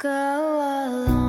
Go alone.